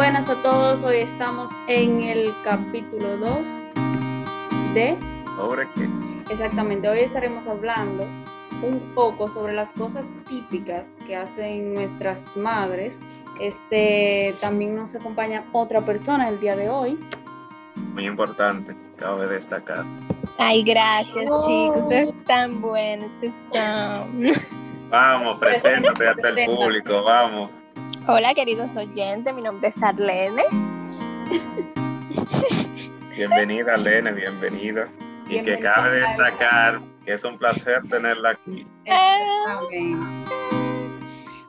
buenas a todos. Hoy estamos en el capítulo 2 de... ¿Sobre qué? Exactamente, hoy estaremos hablando un poco sobre las cosas típicas que hacen nuestras madres. Este, también nos acompaña otra persona el día de hoy. Muy importante, cabe destacar. Ay, gracias, chicos. Ustedes están buenos que son. Vamos, preséntate ante el público, vamos. Hola, queridos oyentes. Mi nombre es Arlene. Bienvenida, Arlene, bienvenida. Y que cabe destacar que es un placer tenerla aquí.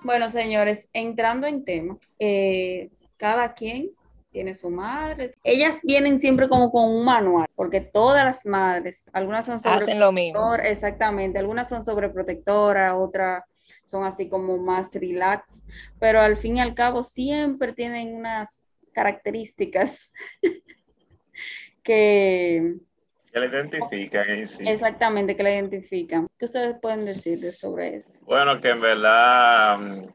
Bueno, señores, entrando en tema, eh, cada quien tiene su madre. Ellas vienen siempre como con un manual, porque todas las madres, algunas son sobre Hacen lo mismo. exactamente, algunas son sobreprotectoras, otras son así como más relax, pero al fin y al cabo siempre tienen unas características que Que la identifican en sí. exactamente que la identifican. ¿Qué ustedes pueden decir de sobre eso? Bueno, que en verdad, mm,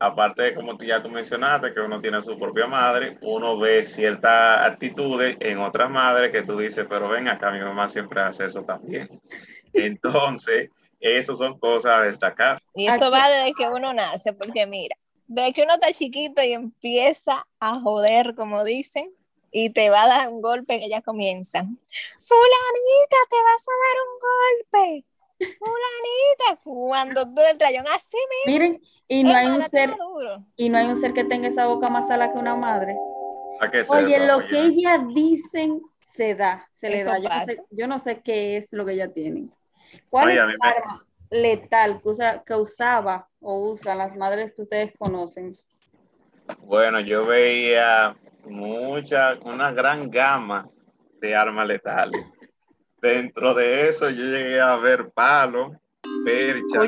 aparte de como ya tú mencionaste, que uno tiene su propia madre, uno ve ciertas actitudes en otras madres que tú dices, pero ven acá, mi mamá siempre hace eso también. Entonces, eso son cosas a destacar. Y eso va desde que uno nace, porque mira, desde que uno está chiquito y empieza a joder, como dicen, y te va a dar un golpe, que ya comienzan. Fulanita, te vas a dar un golpe. Fulanita, cuando todo el rayón así Miren, y no mismo, hay un ser y no hay un ser que tenga esa boca más sala que una madre. ¿A qué Oye, lo que ellas dicen se da, se le da. Yo no, sé, yo no sé qué es lo que ellas tienen. ¿Cuál Oye, es a mí el me- arma letal que, usa, que usaba o usan las madres que ustedes conocen? Bueno, yo veía mucha, una gran gama de armas letales. Dentro de eso yo llegué a ver palo, percha,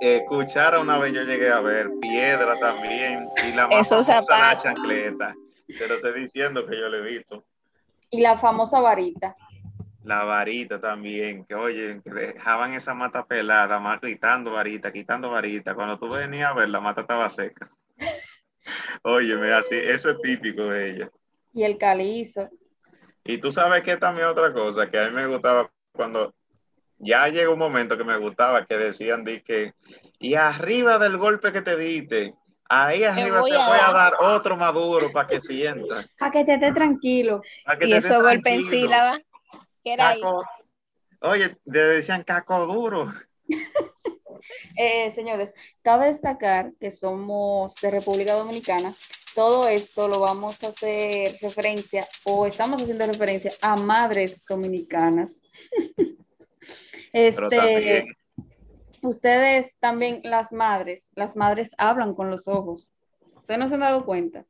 eh, cuchara una vez yo llegué a ver, piedra también, y la más famosa, la zapatos. chancleta. Se lo estoy diciendo que yo lo he visto. Y la famosa varita. La varita también, que oye, que dejaban esa mata pelada, más quitando varita, quitando varita. Cuando tú venías a ver, la mata estaba seca. Óyeme, así, eso es típico de ella. Y el calizo. Y tú sabes que también otra cosa que a mí me gustaba cuando ya llegó un momento que me gustaba que decían de que y arriba del golpe que te diste, ahí arriba voy te a voy a dar". otro maduro para que sientas. Para que te esté tranquilo. que Y te esos golpes en sílaba, que era ahí. Caco- Oye, le decían caco duro. Eh, señores, cabe destacar que somos de República Dominicana. Todo esto lo vamos a hacer referencia o estamos haciendo referencia a madres dominicanas. Este, también, ustedes también, las madres, las madres hablan con los ojos. ¿Ustedes no se han dado cuenta?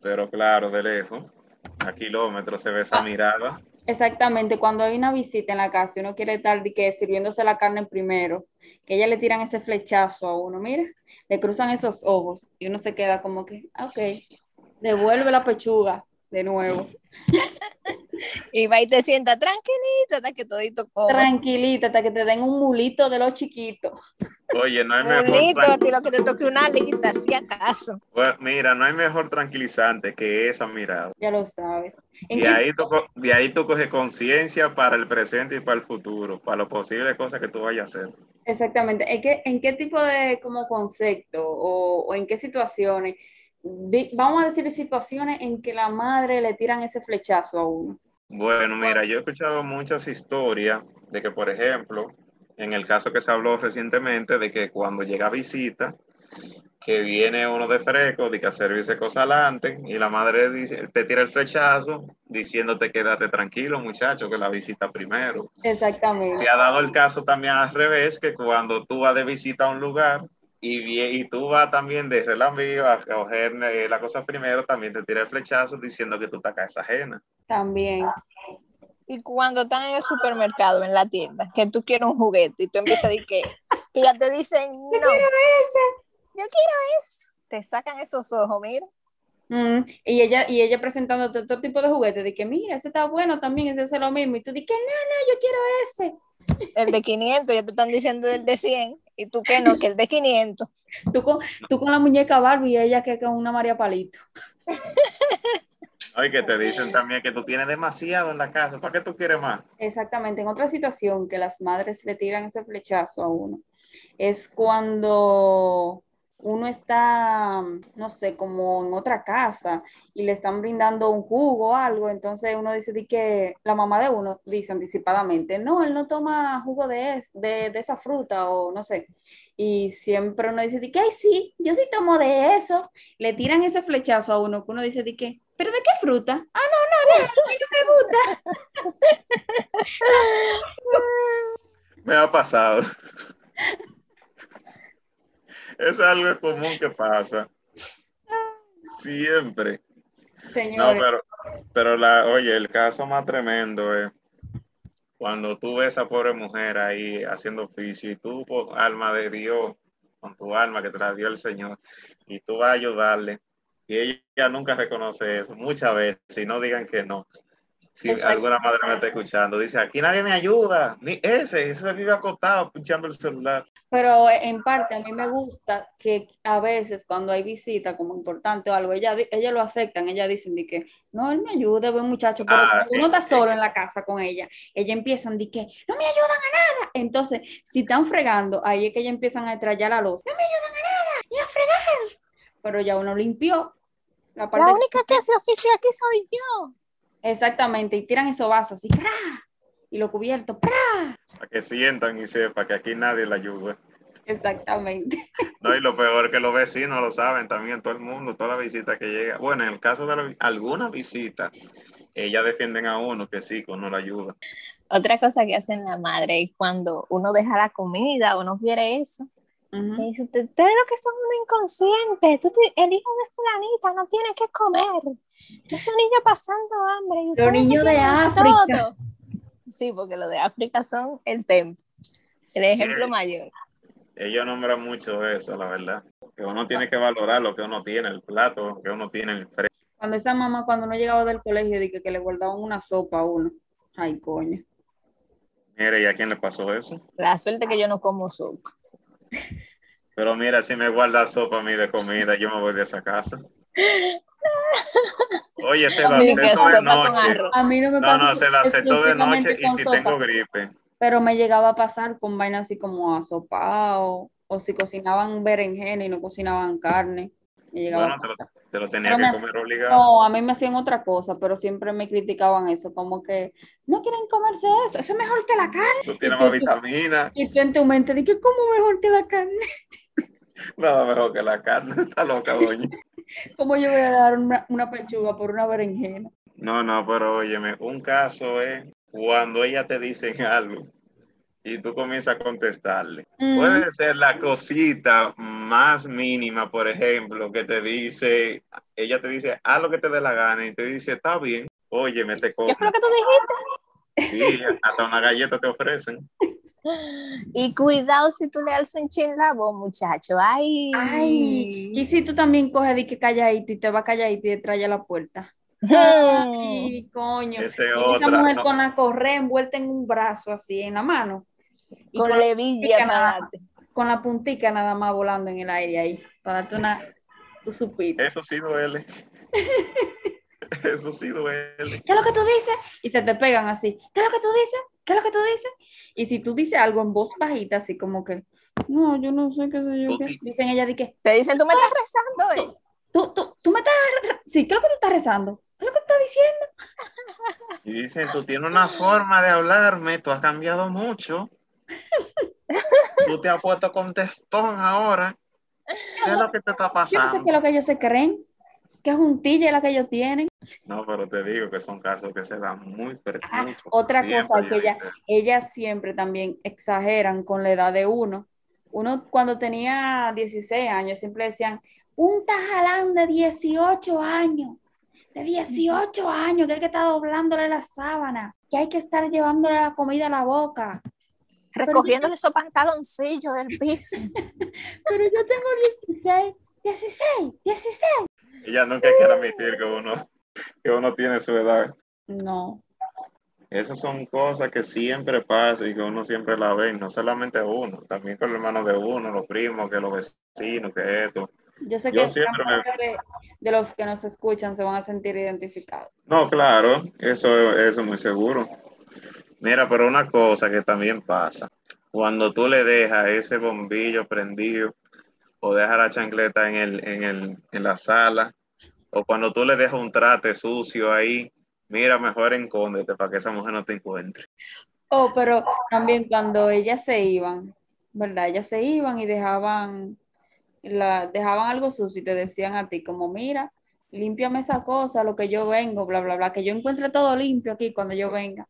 pero claro, de lejos, a kilómetros se ve esa Ah. mirada. Exactamente, cuando hay una visita en la casa uno quiere estar que sirviéndose la carne primero, que ella le tiran ese flechazo a uno, mira, le cruzan esos ojos y uno se queda como que, "Ah, ok, devuelve la pechuga de nuevo, Y va y te sienta tranquilita hasta que todito come. tranquilita, hasta que te den un mulito de los chiquitos. Oye, no hay mejor Bonito, a ti lo que te toque una alita, si acaso. Bueno, mira, no hay mejor tranquilizante que esa mirada. Ya lo sabes. ¿En De ahí, tú, de ahí tú coges conciencia para el presente y para el futuro, para las posibles cosas que tú vayas a hacer. Exactamente. ¿En qué, en qué tipo de como concepto o, o en qué situaciones? Vamos a decir situaciones en que la madre le tiran ese flechazo a uno. Bueno, mira, yo he escuchado muchas historias de que, por ejemplo, en el caso que se habló recientemente, de que cuando llega visita, que viene uno de fresco, de que a servirse cosas adelante, y la madre dice- te tira el flechazo diciéndote quédate tranquilo, muchacho, que la visita primero. Exactamente. Se ha dado el caso también al revés, que cuando tú vas de visita a un lugar y, y tú vas también de relambío a coger eh, la cosa primero, también te tira el flechazo diciendo que tú estás casa ajena. También. Y cuando están en el supermercado, en la tienda, que tú quieres un juguete y tú empiezas a decir que, y ya te dicen, no, yo quiero eso. Te sacan esos ojos, mira. Mm, y ella, y ella presentándote todo tipo de juguetes, de que mira, ese está bueno también, ese hace lo mismo, y tú dices que no, no, yo quiero ese. El de 500, ya te están diciendo el de 100. Y tú que no, que el de 500. Tú con, tú con la muñeca Barbie y ella que con una María Palito. Ay, que te dicen también que tú tienes demasiado en la casa. ¿Para qué tú quieres más? Exactamente. En otra situación que las madres le tiran ese flechazo a uno es cuando uno está, no sé, como en otra casa y le están brindando un jugo o algo, entonces uno dice di que la mamá de uno dice anticipadamente, no, él no toma jugo de, es- de, de esa fruta o no sé. Y siempre uno dice di que, ay, sí, yo sí tomo de eso. Le tiran ese flechazo a uno que uno dice di que, ¿pero de qué fruta? Ah, no, no, no, no me gusta. Me ha pasado. Es algo común que pasa. Siempre. No, Señores, pero, pero la, oye, el caso más tremendo es cuando tú ves a esa pobre mujer ahí haciendo oficio y tú, por alma de Dios, con tu alma que te la dio el Señor, y tú vas a ayudarle, y ella nunca reconoce eso, muchas veces, y no digan que no. Si Exacto. alguna madre me está escuchando, dice, aquí nadie me ayuda, ni ese, ese se vive acostado, pinchando el celular. Pero en parte a mí me gusta que a veces cuando hay visita como importante o algo, ella, ella lo aceptan, ella dicen de que no, él me ayuda, buen muchacho, pero Ah, cuando uno está eh, solo eh. en la casa con ella, ella empiezan de que no me ayudan a nada. Entonces, si están fregando, ahí es que ella empiezan a estrellar la luz, no me ayudan a nada, ni a fregar. Pero ya uno limpió la parte La única que hace oficio aquí soy yo. exactamente y tiran esos vasos así, ¡cra! y lo cubierto, ¡pra! Para que sientan y sepan que aquí nadie la ayuda. Exactamente. No, y lo peor que los vecinos lo saben también, todo el mundo, toda la visita que llega. Bueno, en el caso de la- alguna visita, ellas defienden a uno que sí, que uno la ayuda. Otra cosa que hacen la madre es cuando uno deja la comida o no quiere eso. Dice, "Usted- ustedes lo que son unos inconscientes. Tú te- el hijo de fulanita no tiene que comer. Ese niño pasando hambre. y que niños de África. todo". Sí, porque los de África son el templo. El ejemplo Sí. mayor. Ellos nombran mucho eso, la verdad. Que uno tiene que valorar lo que uno tiene, el plato que uno tiene en el fresco. Cuando esa mamá, cuando uno llegaba del colegio, dije que le guardaban una sopa a uno. Ay, coño. Mire, ¿y a quién le pasó eso? La suerte que yo no como sopa. Pero mira, si me guarda sopa a mí de comida, yo me voy de esa casa. Oye, se que acepto de noche. A mí no me No, pasa no, se lo acepto de noche y si sopa, tengo gripe. Pero me llegaba a pasar con vainas así como asopao, o si cocinaban berenjena y no cocinaban carne. Me llegaba Bueno, a te lo, pasar. Te lo tenía Pero que comer obligado. No, a mí me hacían otra cosa, pero siempre me criticaban eso, como que no quieren comerse eso, eso es mejor que la carne. Tienes y más vitamina, Y tú en tu mente, dije, ¿cómo mejor que la carne? nada mejor que la carne. Está loca, doña. ¿Cómo yo voy a dar una, una pechuga por una berenjena? No, no, pero óyeme, un caso es cuando ella te dice algo y tú comienzas a contestarle. Mm. Puede ser la cosita más mínima, por ejemplo, que te dice, ella te dice, haz lo que te dé la gana y te dice, está bien, óyeme, te ¿Qué cojo. fue lo que tú dijiste? Sí, hasta una galleta te ofrecen. Y cuidado si tú le alzas un chin la voz, muchacho. Ay. Ay, y si tú también coges de que calladito y te vas calladito y te trae a la puerta. Ay, coño. Esa es Y esa otra, mujer no. con la correa envuelta en un brazo así, en la mano. Y Con con, levilla para darte. con la puntica nada más volando en el aire ahí, para darte una, tu supita. Eso sí duele. Eso sí duele. ¿Qué es lo que tú dices? Y se te pegan así. ¿Qué es lo que tú dices? ¿Qué es lo que tú dices? Y si tú dices algo en voz bajita, así como que, no, yo no sé qué sé yo qué. di- Dicen ella de que, Te dicen, tú me estás rezando, ¿eh? tú, tú, tú me estás, sí, ¿qué es lo que tú estás rezando? ¿Qué es lo que tú estás diciendo? Y dicen, tú tienes una forma de hablarme, tú has cambiado mucho. Tú te has puesto contestón ahora. ¿Qué es lo que te está pasando? qué es lo que ellos se creen, qué juntilla es la que ellos tienen. No, pero te digo que son casos que se dan muy Ah, otra cosa que he ella, ellas siempre también exageran con la edad de uno. Uno cuando tenía 16 años siempre decían, un tajalán de 18 años, de 18 años, que hay que estar doblándole la sábana, que hay que estar llevándole la comida a la boca. Recogiéndole esos pantaloncillos del piso. Pero yo tengo 16, 16, 16. Ella nunca quiere admitir que uno, que uno tiene su edad. No, Esas son cosas que siempre pasan y que uno siempre la ve, no solamente uno, también con los hermanos de uno, los primos, que los vecinos, que esto. Yo sé Yo que siempre me- parte de, de los que nos escuchan se van a sentir identificados. No, claro, eso, eso es muy seguro. Mira, pero una cosa que también pasa, cuando tú le dejas ese bombillo prendido o dejas la chancleta en, el, en, el, en la sala, o cuando tú le dejas un trate sucio ahí, mira, mejor encóndete para que esa mujer no te encuentre. Oh, pero también cuando ellas se iban, ¿verdad? Ellas se iban y dejaban, la, dejaban algo sucio y te decían a ti como, mira, límpiame esa cosa, lo que yo vengo, bla, bla, bla, que yo encuentre todo limpio aquí cuando yo venga.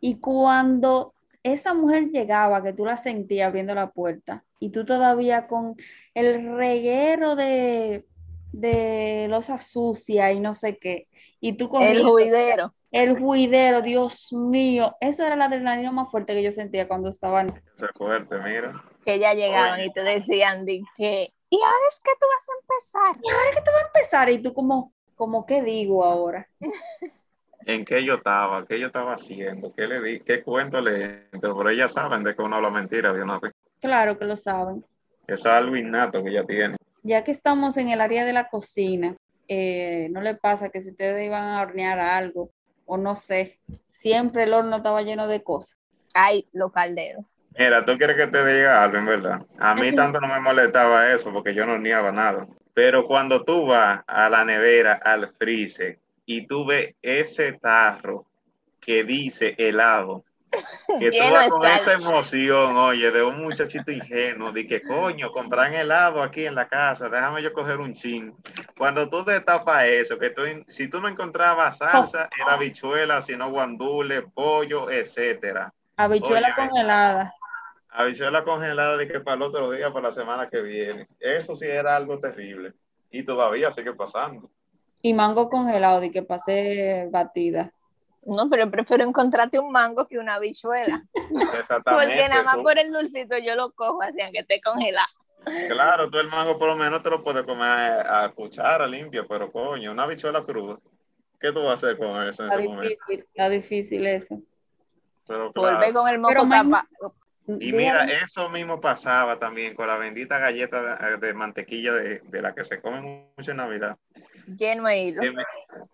Y cuando esa mujer llegaba, que tú la sentías abriendo la puerta, y tú todavía con el reguero de, de losa sucia y no sé qué, y tú El corriendo, juidero. el juidero, Dios mío, eso era la adrenalina más fuerte que yo sentía cuando estaba en- Eso es fuerte, mira. Que ya llegaban Oye. y te decían de que, y ahora es que tú vas a empezar. empezar y tú como, como ¿qué digo ahora? ¿En qué yo estaba? ¿Qué yo estaba haciendo? ¿Qué le di? ¿Qué cuento le entro? Pero ellas saben de que uno habla mentira, Dios no Claro que lo saben. Eso es algo innato que ella tiene. Ya que estamos en el área de la cocina, eh, ¿no le pasa que si ustedes iban a hornear algo o no sé, siempre el horno estaba lleno de cosas? Ay, los calderos. Mira, tú quieres que te diga algo, en verdad. A mí tanto no me molestaba eso porque yo no horneaba nada. Pero cuando tú vas a la nevera, al freezer, y tú ves ese tarro que dice helado, que tú vas con esa emoción, oye, de un muchachito ingenuo, de que coño, compran helado aquí en la casa, déjame yo coger un chin. Cuando tú destapas eso, que tú, si tú no encontrabas salsa, era habichuela, sino guandule, pollo, etcétera. Habichuela Oye, congelada. Habichuela congelada de que para el otro día, para la semana que viene. Eso sí era algo terrible. Y todavía sigue pasando. Y mango congelado, de que pasé batida. No, pero prefiero encontrarte un mango que una habichuela. Exactamente. Porque nada más tú- por el dulcito yo lo cojo así, aunque esté congelado. Claro, tú el mango por lo menos te lo puedes comer a, cuchara limpia, pero coño, una habichuela cruda. ¿Qué tú vas a hacer con eso en Está ese momento? difícil, está difícil eso. Pero claro. Volver con el moco tapado. Y mira, eso mismo pasaba también con la bendita galleta de, de mantequilla de, de la que se come mucho en Navidad. Lleno de hilo. Que me-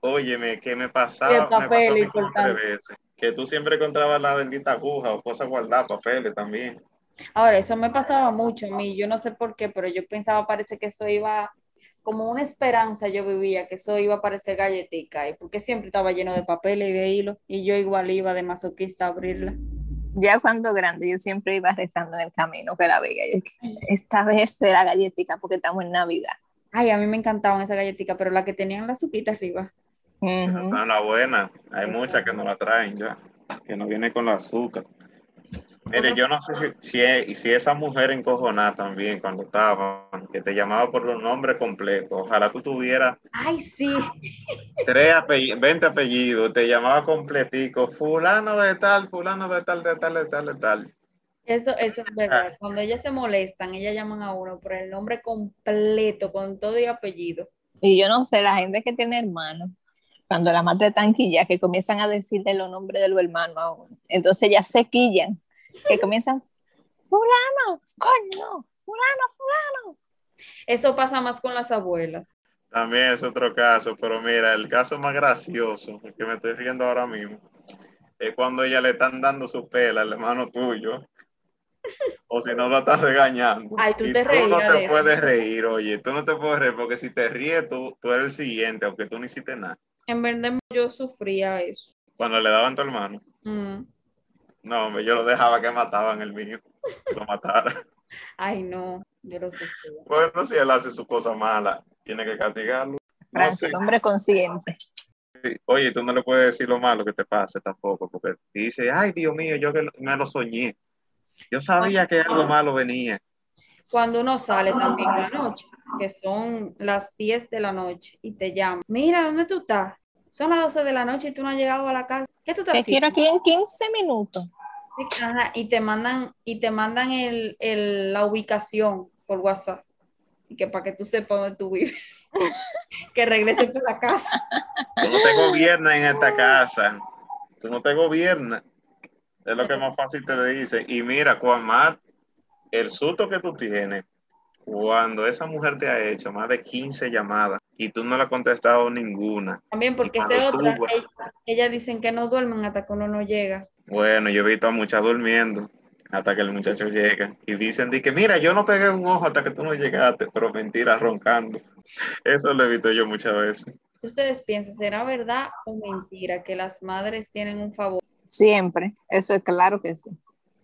óyeme, que me pasaba, el me papel, pasó tres veces. Que tú siempre encontrabas la bendita aguja o cosas guardadas, papeles también. Ahora, eso me pasaba mucho a mí, yo no sé por qué, pero yo pensaba, parece que eso iba, como una esperanza yo vivía, que eso iba a parecer galletica, y porque siempre estaba lleno de papeles y de hilo, y yo igual iba de masoquista a abrirla. Ya cuando grande, yo siempre iba rezando en el camino que la veía. Yo, esta vez será galletica porque estamos en Navidad. Ay, a mí me encantaban esas galletitas, pero la que tenían la azuquita arriba. Esas Ujú. son las buenas. Hay muchas que no la traen ya, que no viene con la azúcar. Mire, yo no sé si, si, si esa mujer encojonada también cuando estaba, que te llamaba por los nombres completos. Ojalá tú tuvieras Ay, sí. tres apellidos, 20 apellidos, te llamaba completico, fulano de tal, fulano de tal, de tal, de tal, de tal. Eso, eso es verdad. Cuando ellas se molestan, ellas llaman a uno por el nombre completo, con todo y apellido. Y yo no sé, la gente que tiene hermanos, cuando la madre tanquilla, que comienzan a decirle los nombres de los hermanos a uno. Entonces ya se quillan, que comienzan, fulano, coño, fulano, fulano. Eso pasa más con las abuelas. También es otro caso, pero mira, el caso más gracioso, el que me estoy riendo ahora mismo, es cuando ella le están dando su pela al hermano tuyo, o si no lo están regañando. Ay, tú y te tú no te puedes reír, oye, tú no te puedes reír, porque si te ríes, tú, tú eres el siguiente, aunque tú no hiciste nada. En verdad yo sufría eso. Cuando le daban a tu hermano, Mm. no, hombre, yo lo dejaba que mataban el mío, lo matara. Ay, no, yo lo sufría. Bueno, si él hace su cosa mala, tiene que castigarlo. No Francis, sé. hombre consciente. Oye, tú no le puedes decir lo malo que te pase tampoco, porque dice, ay, Dios mío, yo que me lo soñé. Yo sabía que algo malo venía. Cuando uno sale también en la noche, que son las 10 de la noche, y te llaman, mira, ¿dónde tú estás? Son las 12 de la noche y tú no has llegado a la casa. ¿Qué tú estás Te haciendo? quiero aquí en 15 minutos. Ajá, y te mandan, y te mandan el, el- la ubicación por WhatsApp. Y que para que tú sepas dónde tú vives. que regreses por la casa. Tú no te gobiernas en esta casa. tú no te gobiernas. Es lo que más fácil te dice. Y mira, cuán más el susto que tú tienes cuando esa mujer te ha hecho más de 15 llamadas y tú no le has contestado ninguna. También porque cuando otra, tú- ella- ellas dicen que no duermen hasta que uno no llega. Bueno, yo he visto a muchas durmiendo hasta que el muchacho llega y dicen di que mira, yo no pegué un ojo hasta que tú no llegaste, pero mentira, roncando. Eso lo he visto yo muchas veces. Ustedes piensan, ¿será verdad o mentira que las madres tienen un favor? Siempre, eso es claro que sí.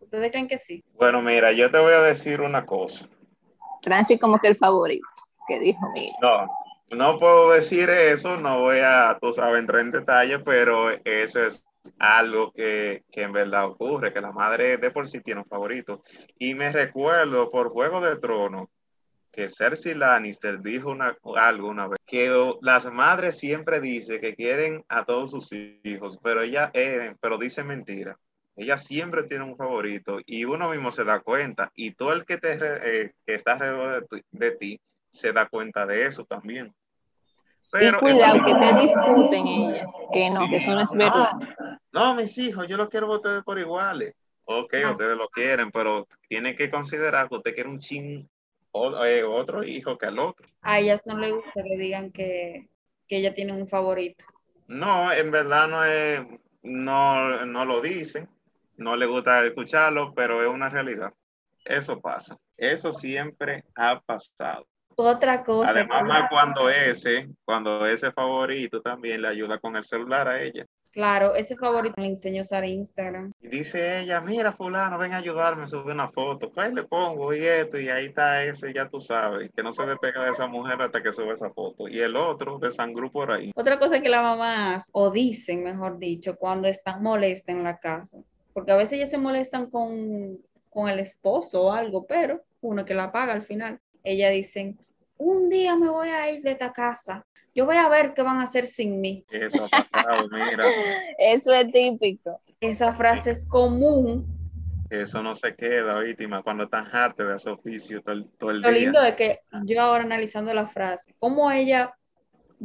¿Ustedes creen que sí? Bueno, mira, yo te voy a decir una cosa. Francis como que el favorito, que dijo, mira, No, no puedo decir eso, no voy a, tú sabes, entrar en detalle, pero eso es algo que, que en verdad ocurre, que la madre de por sí tiene un favorito. Y me recuerdo por Juego de Tronos que Cersei Lannister dijo una, algo una vez, que las madres siempre dicen que quieren a todos sus hijos, pero ella, eh, pero dice mentira. Ella siempre tiene un favorito y uno mismo se da cuenta y todo el que, te, eh, que está alrededor de, de ti se da cuenta de eso también. y Pero cuidado eso- que te discuten ellas, que no, que eso no es verdad. no, mis hijos, yo los quiero a ustedes por iguales. Ok, Ah. ustedes lo quieren, pero tienen que considerar que usted quiere un chin o- eh, otro hijo que al otro. A ellas no les gusta que digan que, que ella tiene un favorito. No, en verdad no es, no, no lo dicen, no le gusta escucharlo, pero es una realidad. Eso pasa. Eso siempre ha pasado. Otra cosa, Además, que- cuando ese, cuando ese favorito también le ayuda con el celular a ella. Claro, ese favorito le enseñó usar Instagram. Y dice ella, mira fulano, ven a ayudarme a subir una foto. Pues le pongo y esto, y ahí está ese, ya tú sabes, que no se despega de esa mujer hasta que sube esa foto. Y el otro de sangru por ahí. Otra cosa que la mamá hace, o dicen, mejor dicho, cuando están molestas en la casa, porque a veces ellas se molestan con, con el esposo o algo, pero uno que la paga al final. Ellas dicen, un día me voy a ir de esta casa, yo voy a ver qué van a hacer sin mí. Eso ha pasado, mira, Eso es típico. Esa frase es común. eso no se queda, víctima, cuando están hartos de ese oficio todo el, todo el Lo día. lindo es que yo ahora analizando la frase, ¿cómo ella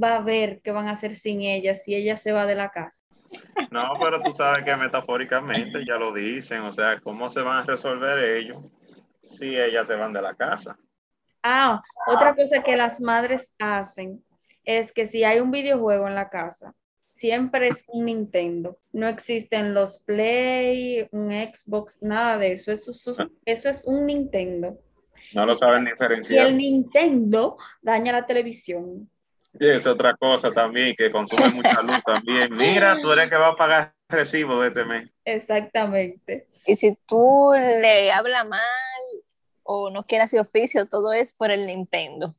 va a ver qué van a hacer sin ella si ella se va de la casa? No, pero tú sabes que metafóricamente ya lo dicen, o sea, ¿cómo se van a resolver ellos si ellas se van de la casa? Ah, otra cosa que las madres hacen es que si hay un videojuego en la casa, siempre es un Nintendo. No existen los Play, un Xbox, nada de eso. Eso, es un- eso es un Nintendo. No lo saben Y diferenciar. el Nintendo daña la televisión. Y es otra cosa también, que consume mucha luz también. Mira, tú eres el que va a pagar recibo de este mes. Exactamente. Y si tú le hablas mal o no quieres hacer oficio, todo es por el Nintendo.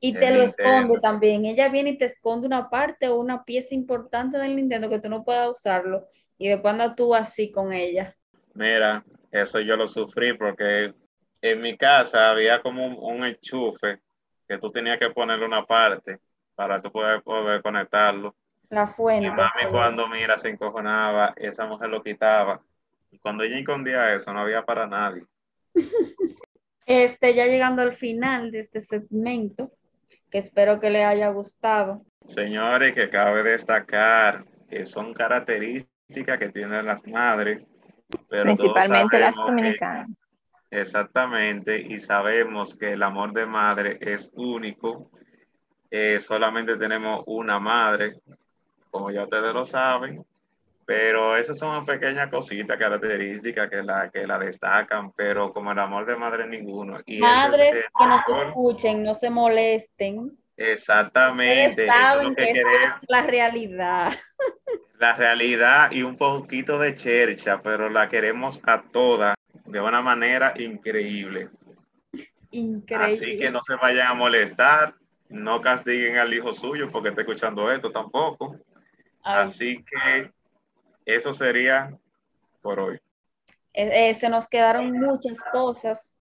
Y El te lo Nintendo. esconde también. Ella viene y te esconde una parte o una pieza importante del Nintendo que tú no puedas usarlo. Y después andas tú así con ella. Mira, eso yo lo sufrí porque en mi casa había como un, un enchufe que tú tenías que ponerle una parte para tú poder, poder conectarlo. La Y fuente. mami cuando mira se encojonaba, esa mujer lo quitaba. Y cuando ella escondía eso, no había para nadie. Este, ya llegando al final de este segmento, que espero que le haya gustado. Señores, que cabe destacar que son características que tienen las madres. pero Principalmente las sabemos que- dominicanas. Exactamente, y sabemos que el amor de madre es único. Eh, solamente tenemos una madre, como ya ustedes lo saben, pero esas son pequeñas cositas, características que la, que la destacan, pero como el amor de madre ninguno. Y es Madres el que nos amor- escuchen, no se molesten. Exactamente, Ustedes eso es saben lo que que es la realidad. la realidad y un poquito de chercha, pero la queremos a todas de una manera increíble. Increíble. Así que no se vayan a molestar, no castiguen al hijo suyo porque está escuchando esto tampoco. Ay, Así que eso sería por hoy. eh, eh, se nos quedaron muchas cosas,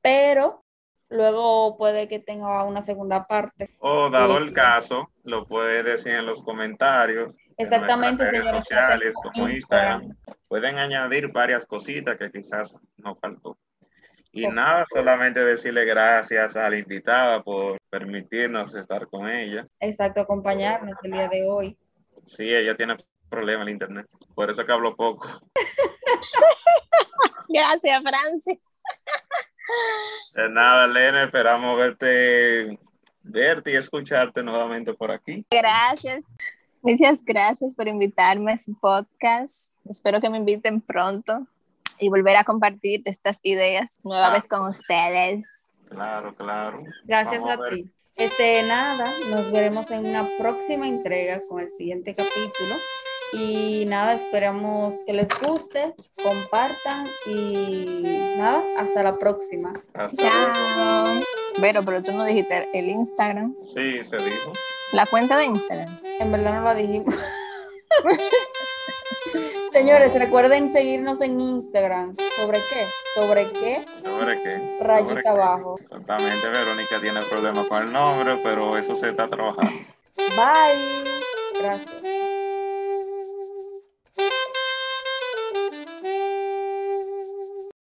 pero luego puede que tenga una segunda parte. O dado el caso, lo puede decir en los comentarios. en Exactamente, nuestras redes sociales en como Instagram. Pueden añadir varias cositas que quizás nos faltó. Y nada, solamente decirle gracias a la invitada por permitirnos estar con ella. Exacto, acompañarnos el día de hoy. Sí, ella tiene problema el internet. Por eso que hablo poco. Gracias, Francis. De nada, Elena, esperamos verte, verte y escucharte nuevamente por aquí. Gracias. Muchas gracias por invitarme a su podcast. Espero que me inviten pronto y volver a compartir estas ideas nueva Ah. vez con ustedes. Claro, claro. Gracias Vamos a ti. Este, nada, nos veremos en una próxima entrega con el siguiente capítulo. Y nada, esperamos que les guste, compartan y nada, hasta la próxima. Hasta. Chao. Vero, pero tú no dijiste el Instagram. Sí, se dijo. La cuenta de Instagram. En verdad no lo dijimos. Señores, recuerden seguirnos en Instagram. ¿Sobre qué? ¿Sobre qué? ¿Sobre qué? Rayita ¿Sobre qué? abajo. Exactamente, Verónica tiene problemas con el nombre, pero eso se está trabajando. Bye. Gracias.